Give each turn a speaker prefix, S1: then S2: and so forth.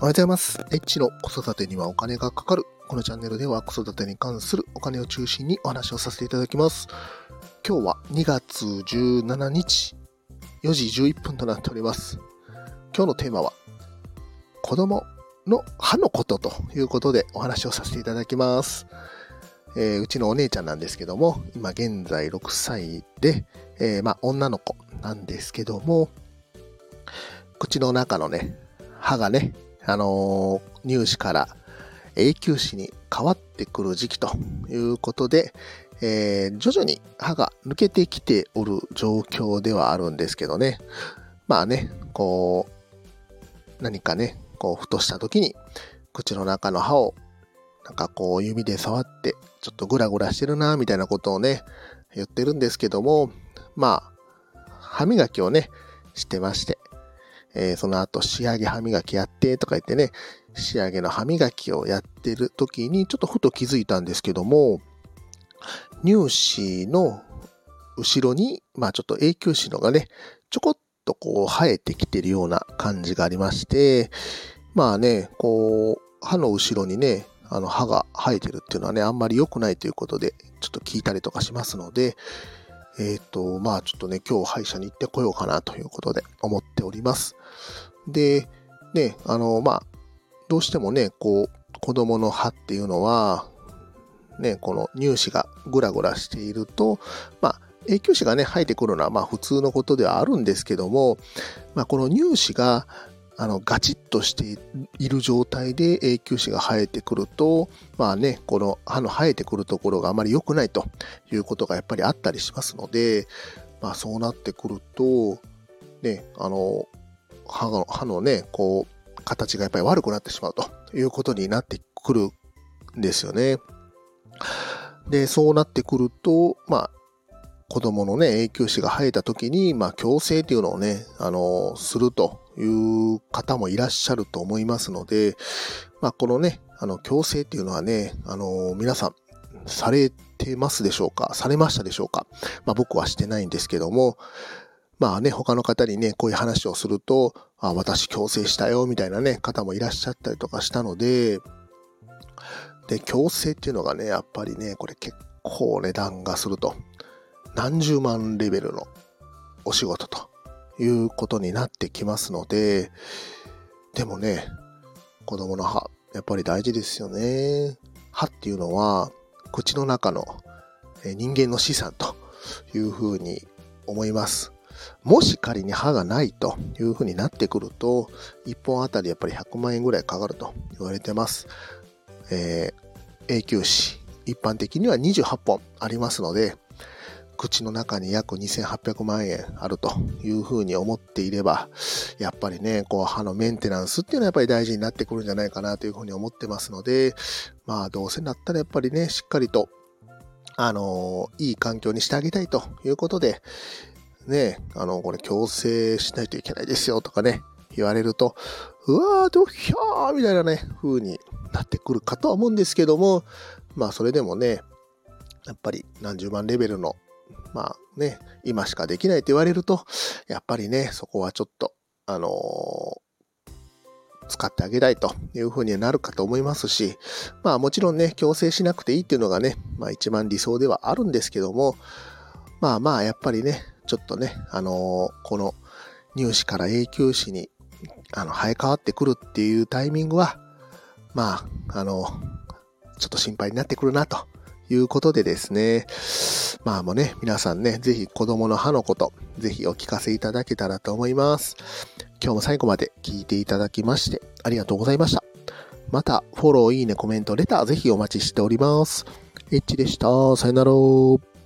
S1: おはようございます。エッチの子育てにはお金がかかる。このチャンネルでは子育てに関するお金を中心にお話をさせていただきます。今日は2月17日、4時11分となっております。今日のテーマは、子供の歯のことということでお話をさせていただきます。えーうちのお姉ちゃんなんですけども、今現在6歳で、えーまあ女の子なんですけども、口の中のね、歯がね、あのー乳歯から永久歯に変わってくる時期ということで、えー徐々に歯が抜けてきておる状況ではあるんですけどね。まあね、こう、何かね、こう、ふとした時に、口の中の歯を、なんかこう、指で触って、ちょっとグラグラしてるな、みたいなことをね、言ってるんですけども、まあ、歯磨きをね、してまして、えーその後仕上げ歯磨きやってとか言ってね、仕上げの歯磨きをやってる時にちょっとふと気づいたんですけども、乳歯の後ろに、まあちょっと永久歯のがね、ちょこっとこう生えてきてるような感じがありまして、まあね、こう、歯の後ろにね、あの歯が生えてるっていうのはね、あんまり良くないということで、ちょっと聞いたりとかしますので、えっ、と、まあちょっとね、今日歯医者に行ってこようかなということで思っております。で、ね、あの、まあ、どうしてもね、こう、子供の歯っていうのは、ね、この乳歯がグラグラしていると、まあ、永久歯がね、生えてくるのはまあ普通のことではあるんですけども、まあ、この乳歯があのガチッとしている状態で永久歯が生えてくると、まあね、この歯の生えてくるところがあまり良くないということがやっぱりあったりしますので、まあそうなってくると、ね、あの、歯の歯のね、こう、形がやっぱり悪くなってしまうということになってくるんですよね。で、そうなってくると、まあ、子供のね、永久歯が生えた時に、まあ、矯正っていうのをね、あの、するという方もいらっしゃると思いますので、まあ、このね、あの、矯正っていうのはね、あの、皆さん、されてますでしょうか？されましたでしょうか？まあ、僕はしてないんですけども、まあね、他の方にね、こういう話をすると、あ、私矯正したよ、みたいなね、方もいらっしゃったりとかしたので、で、矯正っていうのがね、やっぱりね、これ結構値段がすると。何十万レベルのお仕事ということになってきますので、でもね、子供の歯、やっぱり大事ですよね。歯っていうのは、口の中の人間の資産というふうに思います。もし仮に歯がないというふうになってくると、1本あたりやっぱり100万円ぐらいかかると言われてます。えー永久歯、一般的には28本ありますので、口の中に約2800万円あるというふうに思っていれば、やっぱりね、こう歯のメンテナンスっていうのはやっぱり大事になってくるんじゃないかなというふうに思ってますので、まあどうせなったらやっぱりね、しっかりと、あのいい環境にしてあげたいということで、ね、あの、これ矯正しないといけないですよとかね、言われると、うわー、ドッヒャーみたいなね、風になってくるかとは思うんですけども、まあそれでもね、やっぱり何十万レベルの、まあね、今しかできないと言われると、やっぱりね、そこはちょっと、あのー使ってあげたいというふうになるかと思いますし、まあもちろんね、強制しなくていいっていうのがね、まあ一番理想ではあるんですけども、まあまあやっぱりね、ちょっとね、あのーこの乳歯から永久歯にあの生え変わってくるっていうタイミングは、まあ、あの、ちょっと心配になってくるなということでですね、まあもうね、皆さんね、ぜひ子供の歯のこと、ぜひお聞かせいただけたらと思います。今日も最後まで聞いていただきましてありがとうございました。また、フォロー、いいね、コメント、レター、ぜひお待ちしております。エッチでした。さよなら。